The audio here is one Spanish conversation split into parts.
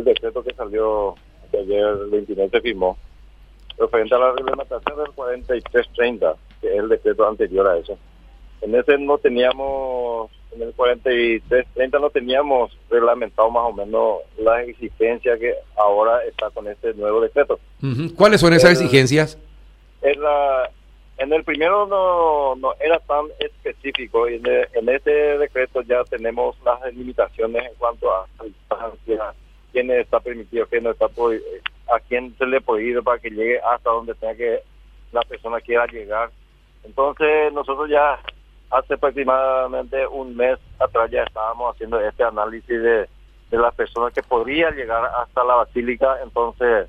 el decreto que salió que ayer el 29 se firmó, referente a la reglamentación del 4330, que es el decreto anterior a eso. En ese no teníamos, en el 4330 no teníamos reglamentado más o menos las exigencias que ahora está con este nuevo decreto. ¿Cuáles son esas exigencias? En, la, en el primero no, no era tan específico y en, en este decreto ya tenemos las limitaciones en cuanto a distancia, quién está permitido, quién no está a quién se le ir para que llegue hasta donde tenga que la persona quiera llegar. Entonces nosotros ya hace aproximadamente un mes atrás ya estábamos haciendo este análisis de, de las personas que podrían llegar hasta la basílica, entonces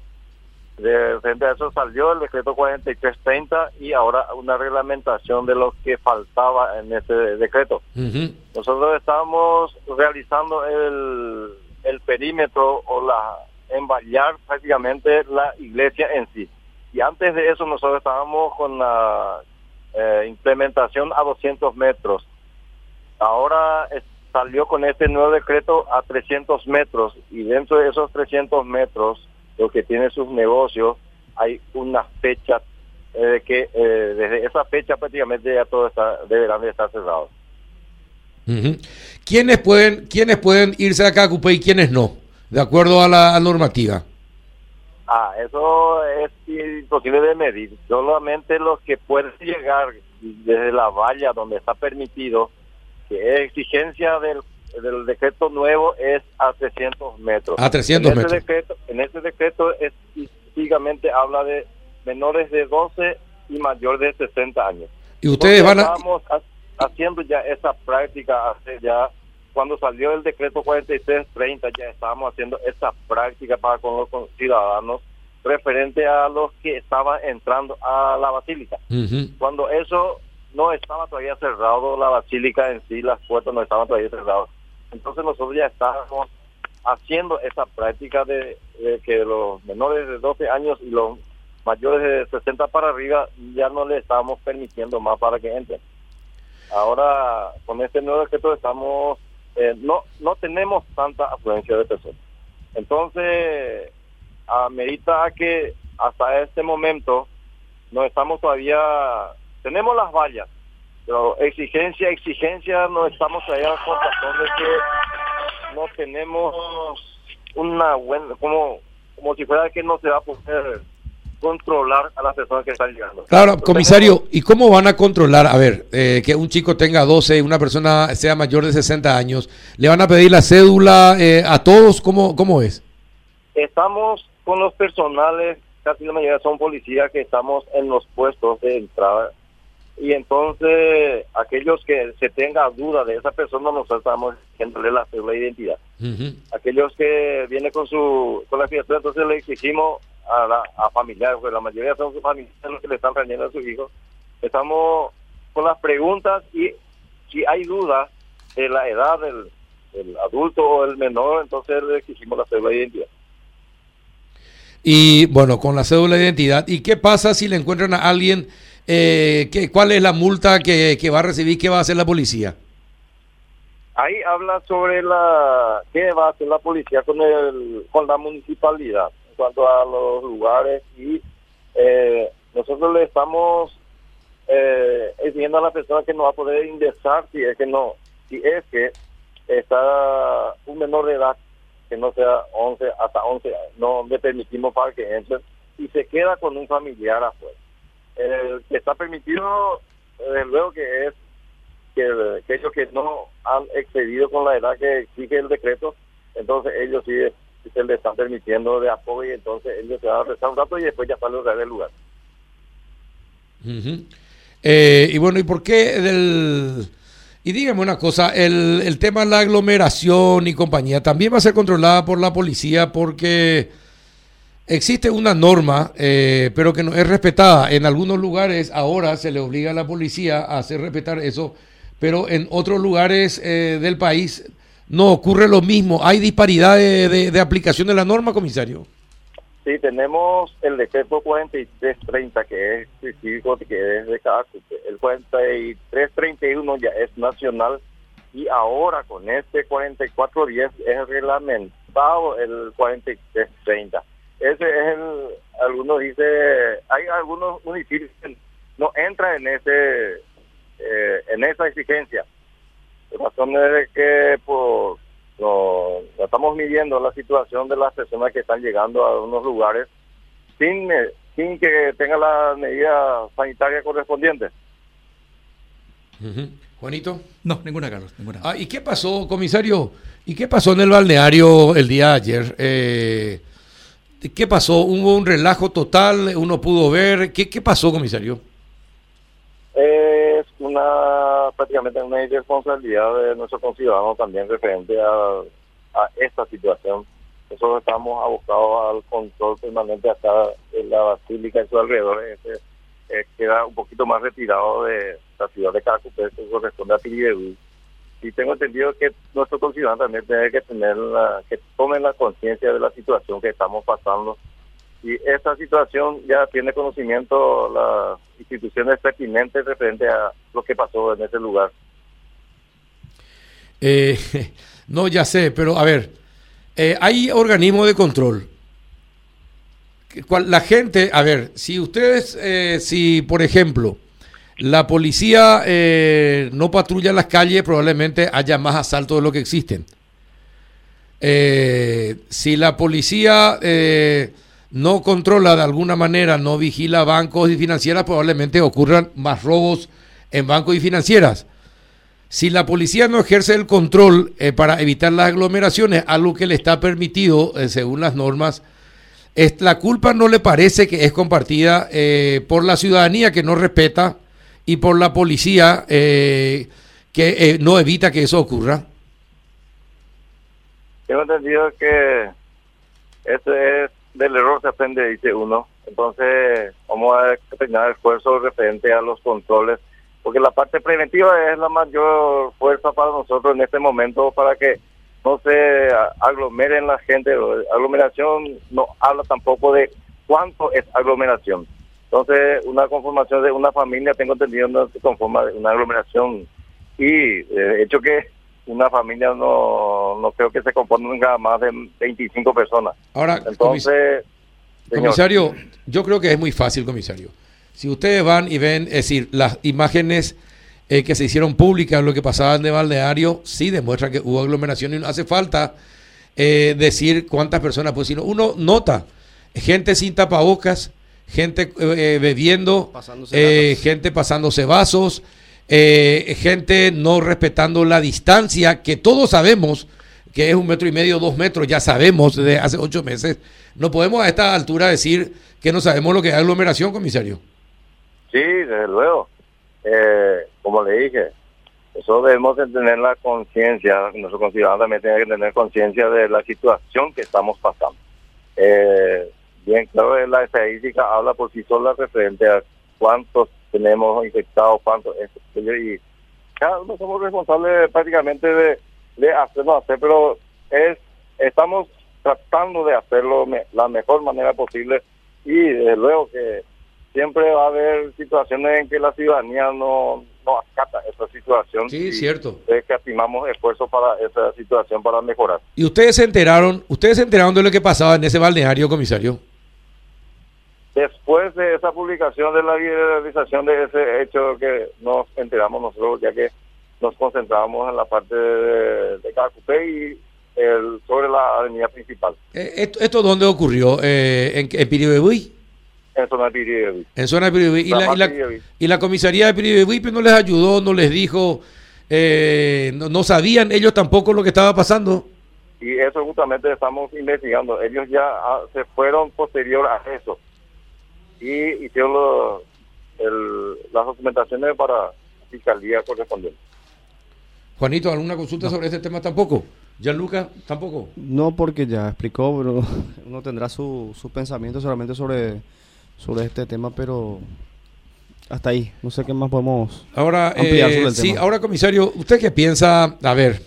de frente a eso salió el decreto 4330 y ahora una reglamentación de lo que faltaba en ese decreto. Nosotros estábamos realizando el, el perímetro o la envallar prácticamente la iglesia en sí. Y antes de eso nosotros estábamos con la eh, implementación a 200 metros. Ahora salió con este nuevo decreto a 300 metros y dentro de esos 300 metros, lo que tiene sus negocios, hay una fecha eh, que eh, desde esa fecha prácticamente ya todo está, deberán de estar cerrados. ¿Quiénes pueden, quiénes pueden irse a Cacupé y quiénes no, de acuerdo a la normativa? Ah, eso es imposible de medir. Solamente los que pueden llegar desde la valla donde está permitido, que es exigencia del, del decreto nuevo, es a 300 metros. A 300 en metros. Este decreto, en este decreto específicamente habla de menores de 12 y mayores de 60 años. Y ustedes van a... Haciendo ya esa práctica hace ya cuando salió el decreto 4330 ya estábamos haciendo esa práctica para con los ciudadanos referente a los que estaban entrando a la basílica. Cuando eso no estaba todavía cerrado, la basílica en sí, las puertas no estaban todavía cerradas. Entonces nosotros ya estábamos haciendo esa práctica de, que los menores de 12 años y los mayores de 60 para arriba ya no le estábamos permitiendo más para que entren. Ahora, con este nuevo decreto estamos eh, no no tenemos tanta afluencia de personas. Entonces, amerita que hasta este momento no estamos todavía, tenemos las vallas, pero exigencia, exigencia, no estamos todavía con razón de que no tenemos una buena, como, como si fuera que no se va a poder controlar a las personas que están llegando. Claro, comisario, ¿y cómo van a controlar? A ver, eh, que un chico tenga 12 y una persona sea mayor de 60 años, ¿le van a pedir la cédula eh, a todos? ¿Cómo, ¿Cómo es? Estamos con los personales, casi la mayoría son policías que estamos en los puestos de entrada. Y entonces, aquellos que se tenga duda de esa persona, nosotros estamos diciéndole la cédula de identidad. Aquellos que vienen con su con la criatura, entonces le exigimos a, la, a familiares, porque la mayoría son sus familiares los que le están trayendo a sus hijos. Estamos con las preguntas y si hay duda de la edad del, del adulto o el menor, entonces le exigimos la cédula de identidad. Y bueno, con la cédula de identidad. ¿Y qué pasa si le encuentran a alguien? Eh, que, ¿Cuál es la multa que, que va a recibir? ¿Qué va a hacer la policía? Ahí habla sobre la qué va a hacer la policía con el con la municipalidad cuanto a los lugares y eh, nosotros le estamos eh, exigiendo a la persona que no va a poder ingresar si es que no si es que está un menor de edad que no sea 11 hasta 11 no le permitimos para que entre y se queda con un familiar afuera. El que está permitido, desde luego que es que aquellos que no han excedido con la edad que exige el decreto, entonces ellos sí se les están permitiendo de apoyo y entonces ellos se van a restar un rato y después ya salen del lugar. eh, y bueno, ¿y por qué del y dígame una cosa, el, el tema de la aglomeración y compañía también va a ser controlada por la policía porque existe una norma, eh, pero que no es respetada. En algunos lugares ahora se le obliga a la policía a hacer respetar eso, pero en otros lugares eh, del país no ocurre lo mismo. ¿Hay disparidad de, aplicación de la norma, comisario? Sí, tenemos el decreto 4330 que es específico, que es de cada El 4331 ya es nacional y ahora con este 4410 es reglamento, bajo el 4330. Ese es el, algunos dice, hay algunos municipios que no entran en ese, eh, en esa exigencia. La razón es que pues, no, estamos midiendo la situación de las personas que están llegando a unos lugares sin, sin que tengan la medida sanitaria correspondiente. Juanito. No, ninguna, Carlos. Ninguna. Ah, ¿Y qué pasó, comisario? ¿Y qué pasó en el balneario el día de ayer? Eh, ¿Qué pasó? ¿Hubo un relajo total? ¿Uno pudo ver? ¿Qué, qué pasó, comisario? Es una prácticamente una irresponsabilidad de nuestros conciudadanos también referente a, a esta situación. Nosotros estamos abocados al control permanente acá en la basílica y su alrededor. Este, eh, queda un poquito más retirado de la ciudad de Caracupé, que corresponde a Piribebú. Y tengo entendido que nuestros conciudadanos también tienen que tener la, que tomen la conciencia de la situación que estamos pasando. Y esta situación ya tiene conocimiento las instituciones pertinentes referente a lo que pasó en ese lugar. Eh, no, ya sé, pero a ver, eh, hay organismos de control. La gente, a ver, si ustedes, eh, si por ejemplo, la policía no patrulla las calles, probablemente haya más asaltos de lo que existen. Si la policía no controla de alguna manera, no vigila bancos y financieras, probablemente ocurran más robos en bancos y financieras. Si la policía no ejerce el control para evitar las aglomeraciones, algo que le está permitido según las normas, la culpa no le parece que es compartida por la ciudadanía que no respeta y por la policía eh, que eh, no evita que eso ocurra? Tengo entendido que este es del error se aprende, dice uno. Entonces, vamos a tener esfuerzo referente a los controles, porque la parte preventiva es la mayor fuerza para nosotros en este momento para que no se aglomeren la gente. Aglomeración no habla tampoco de cuánto es aglomeración. Entonces, una conformación de una familia, tengo entendido, no se conforma de una aglomeración. Y de hecho que una familia no, no creo que se componga más de 25 personas. Ahora, entonces... comisario, yo creo que es muy fácil, comisario. Si ustedes van y ven, es decir, las imágenes eh, que se hicieron públicas, lo que pasaba en el balneario, sí demuestra que hubo aglomeración y no hace falta eh, decir cuántas personas, pues sino uno nota gente sin tapabocas, gente eh, bebiendo, eh, gente pasándose vasos, eh, gente no respetando la distancia, que todos sabemos que es un metro y medio, dos metros, ya sabemos desde hace ocho meses. No podemos a esta altura decir que no sabemos lo que es aglomeración, comisario. Sí, desde luego. como le dije, eso debemos de tener la conciencia, nuestros ciudadanos también tienen que tener conciencia de la situación que estamos pasando. Eh, Bien, claro, la estadística habla por sí sola referente a cuántos tenemos infectados, cuántos. Y cada uno somos responsables prácticamente de, de hacerlo hacer, pero es estamos tratando de hacerlo la mejor manera posible y desde luego que siempre va a haber situaciones en que la ciudadanía no, no acata esa situación. Sí, cierto. Es que estimamos esfuerzo para esa situación para mejorar. ¿Y ustedes se enteraron, ustedes se enteraron de lo que pasaba en ese balneario, comisario? Después de esa publicación de la realización de ese hecho que nos enteramos nosotros, ya que nos concentrábamos en la parte de, de Cacupé y el, sobre la avenida principal. Eh, ¿Esto, dónde ocurrió? Eh, ¿En, en Piribebuy? En zona de Piribebuy. En zona de Piribebuy. ¿Y la, y, la, comisaría de Piribebuy pues, no les ayudó, no les dijo, eh, no, sabían ellos tampoco lo que estaba pasando? Y eso justamente estamos investigando. Ellos ya ah, se fueron posterior a eso y hicieron las documentaciones para fiscalía correspondiente. Juanito, ¿alguna consulta sobre este tema tampoco? Gianluca, tampoco. No, porque ya explicó, pero uno tendrá su, su pensamiento solamente sobre, sobre este tema, pero hasta ahí. No sé qué más podemos ahora, ampliar sobre el eh, sí, ahora, comisario, ¿usted qué piensa? A ver,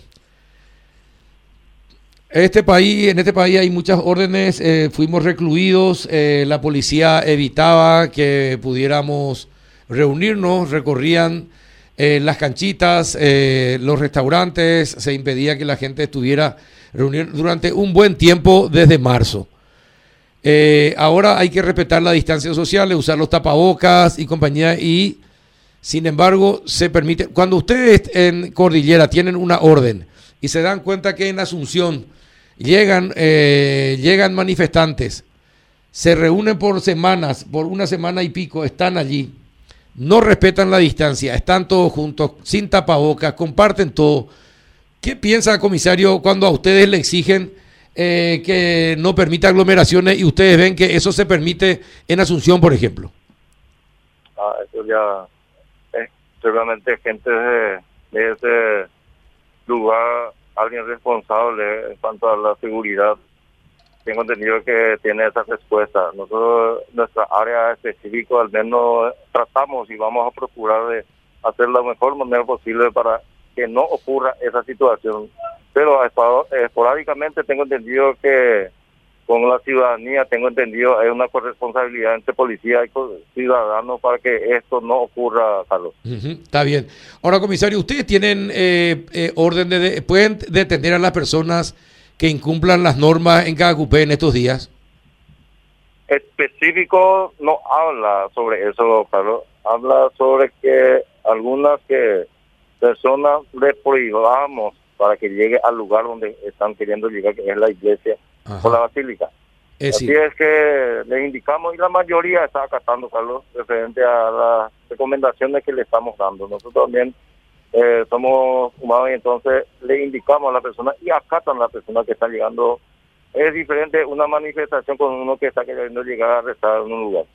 este país, en este país hay muchas órdenes, eh, fuimos recluidos, eh, la policía evitaba que pudiéramos reunirnos, recorrían eh, las canchitas, los restaurantes, se impedía que la gente estuviera durante un buen tiempo desde marzo. Eh, ahora hay que respetar la distancia social, usar los tapabocas y compañía y sin embargo se permite, cuando ustedes en Cordillera tienen una orden y se dan cuenta que en Asunción llegan, eh, llegan manifestantes, se reúnen por semanas, por una semana y pico, están allí, no respetan la distancia, están todos juntos, sin tapabocas, comparten todo. ¿Qué piensa, comisario, cuando a ustedes le exigen eh, que no permita aglomeraciones y ustedes ven que eso se permite en Asunción, por ejemplo? Ah, eso ya es seguramente gente de, ese lugar, alguien responsable en cuanto a la seguridad. Tengo entendido que tiene esa respuesta. Nosotros, nuestra área específica, al menos tratamos y vamos a procurar de hacer la mejor manera posible para que no ocurra esa situación pero esporádicamente tengo entendido que con la ciudadanía, tengo entendido, hay una corresponsabilidad entre policía y ciudadanos para que esto no ocurra, Carlos. está bien. Ahora, comisario, ¿ustedes tienen eh, eh, orden de, pueden detener a las personas que incumplan las normas en cada cupé en estos días? Específico no habla sobre eso, Carlos. Habla sobre que algunas que personas le prohibamos para que llegue al lugar donde están queriendo llegar, que es la iglesia o la basílica. Así es que le indicamos y la mayoría está acatando, Carlos, referente a las recomendaciones que le estamos dando. Nosotros también eh, somos humanos y entonces le indicamos a la persona y acatan a la persona que está llegando. Es diferente una manifestación con uno que está queriendo llegar a rezar en un lugar.